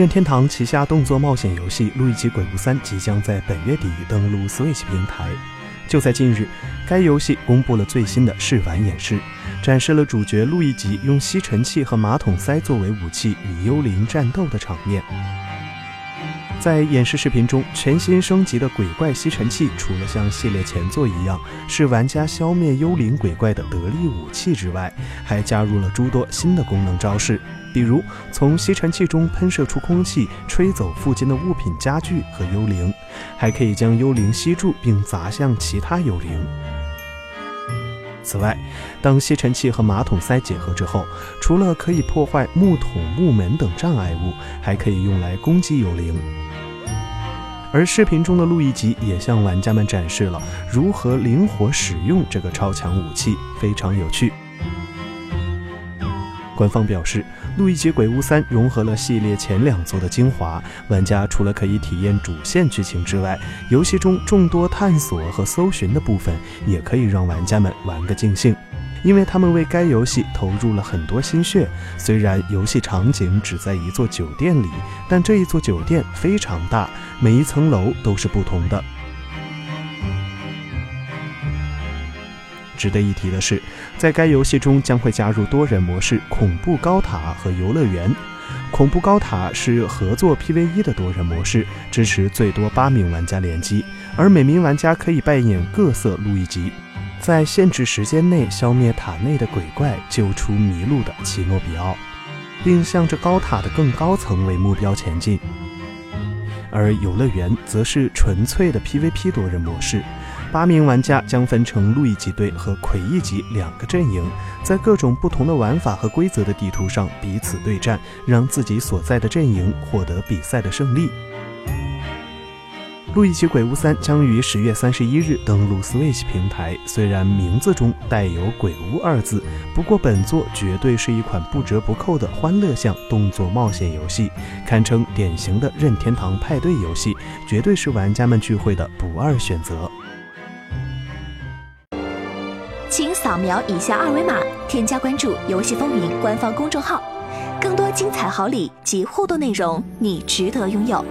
任天堂旗下动作冒险游戏《路易吉鬼屋三》即将在本月底登陆 Switch 平台。就在近日，该游戏公布了最新的试玩演示，展示了主角路易吉用吸尘器和马桶塞作为武器与幽灵战斗的场面。在演示视频中，全新升级的鬼怪吸尘器，除了像系列前作一样是玩家消灭幽灵鬼怪的得力武器之外，还加入了诸多新的功能招式，比如从吸尘器中喷射出空气，吹走附近的物品、家具和幽灵，还可以将幽灵吸住并砸向其他幽灵。此外，当吸尘器和马桶塞结合之后，除了可以破坏木桶、木门等障碍物，还可以用来攻击幽灵。而视频中的路易吉也向玩家们展示了如何灵活使用这个超强武器，非常有趣。官方表示，《路易吉鬼屋三》融合了系列前两作的精华，玩家除了可以体验主线剧情之外，游戏中众多探索和搜寻的部分也可以让玩家们玩个尽兴。因为他们为该游戏投入了很多心血，虽然游戏场景只在一座酒店里，但这一座酒店非常大，每一层楼都是不同的。值得一提的是，在该游戏中将会加入多人模式、恐怖高塔和游乐园。恐怖高塔是合作 PVE 的多人模式，支持最多八名玩家联机，而每名玩家可以扮演各色路易吉。在限制时间内消灭塔内的鬼怪，救出迷路的奇诺比奥，并向着高塔的更高层为目标前进。而游乐园则是纯粹的 PVP 多人模式，八名玩家将分成路易吉队和魁异级两个阵营，在各种不同的玩法和规则的地图上彼此对战，让自己所在的阵营获得比赛的胜利。《路易奇鬼屋三》将于十月三十一日登陆 Switch 平台。虽然名字中带有“鬼屋”二字，不过本作绝对是一款不折不扣的欢乐向动作冒险游戏，堪称典型的任天堂派对游戏，绝对是玩家们聚会的不二选择。请扫描以下二维码，添加关注“游戏风云”官方公众号，更多精彩好礼及互动内容，你值得拥有。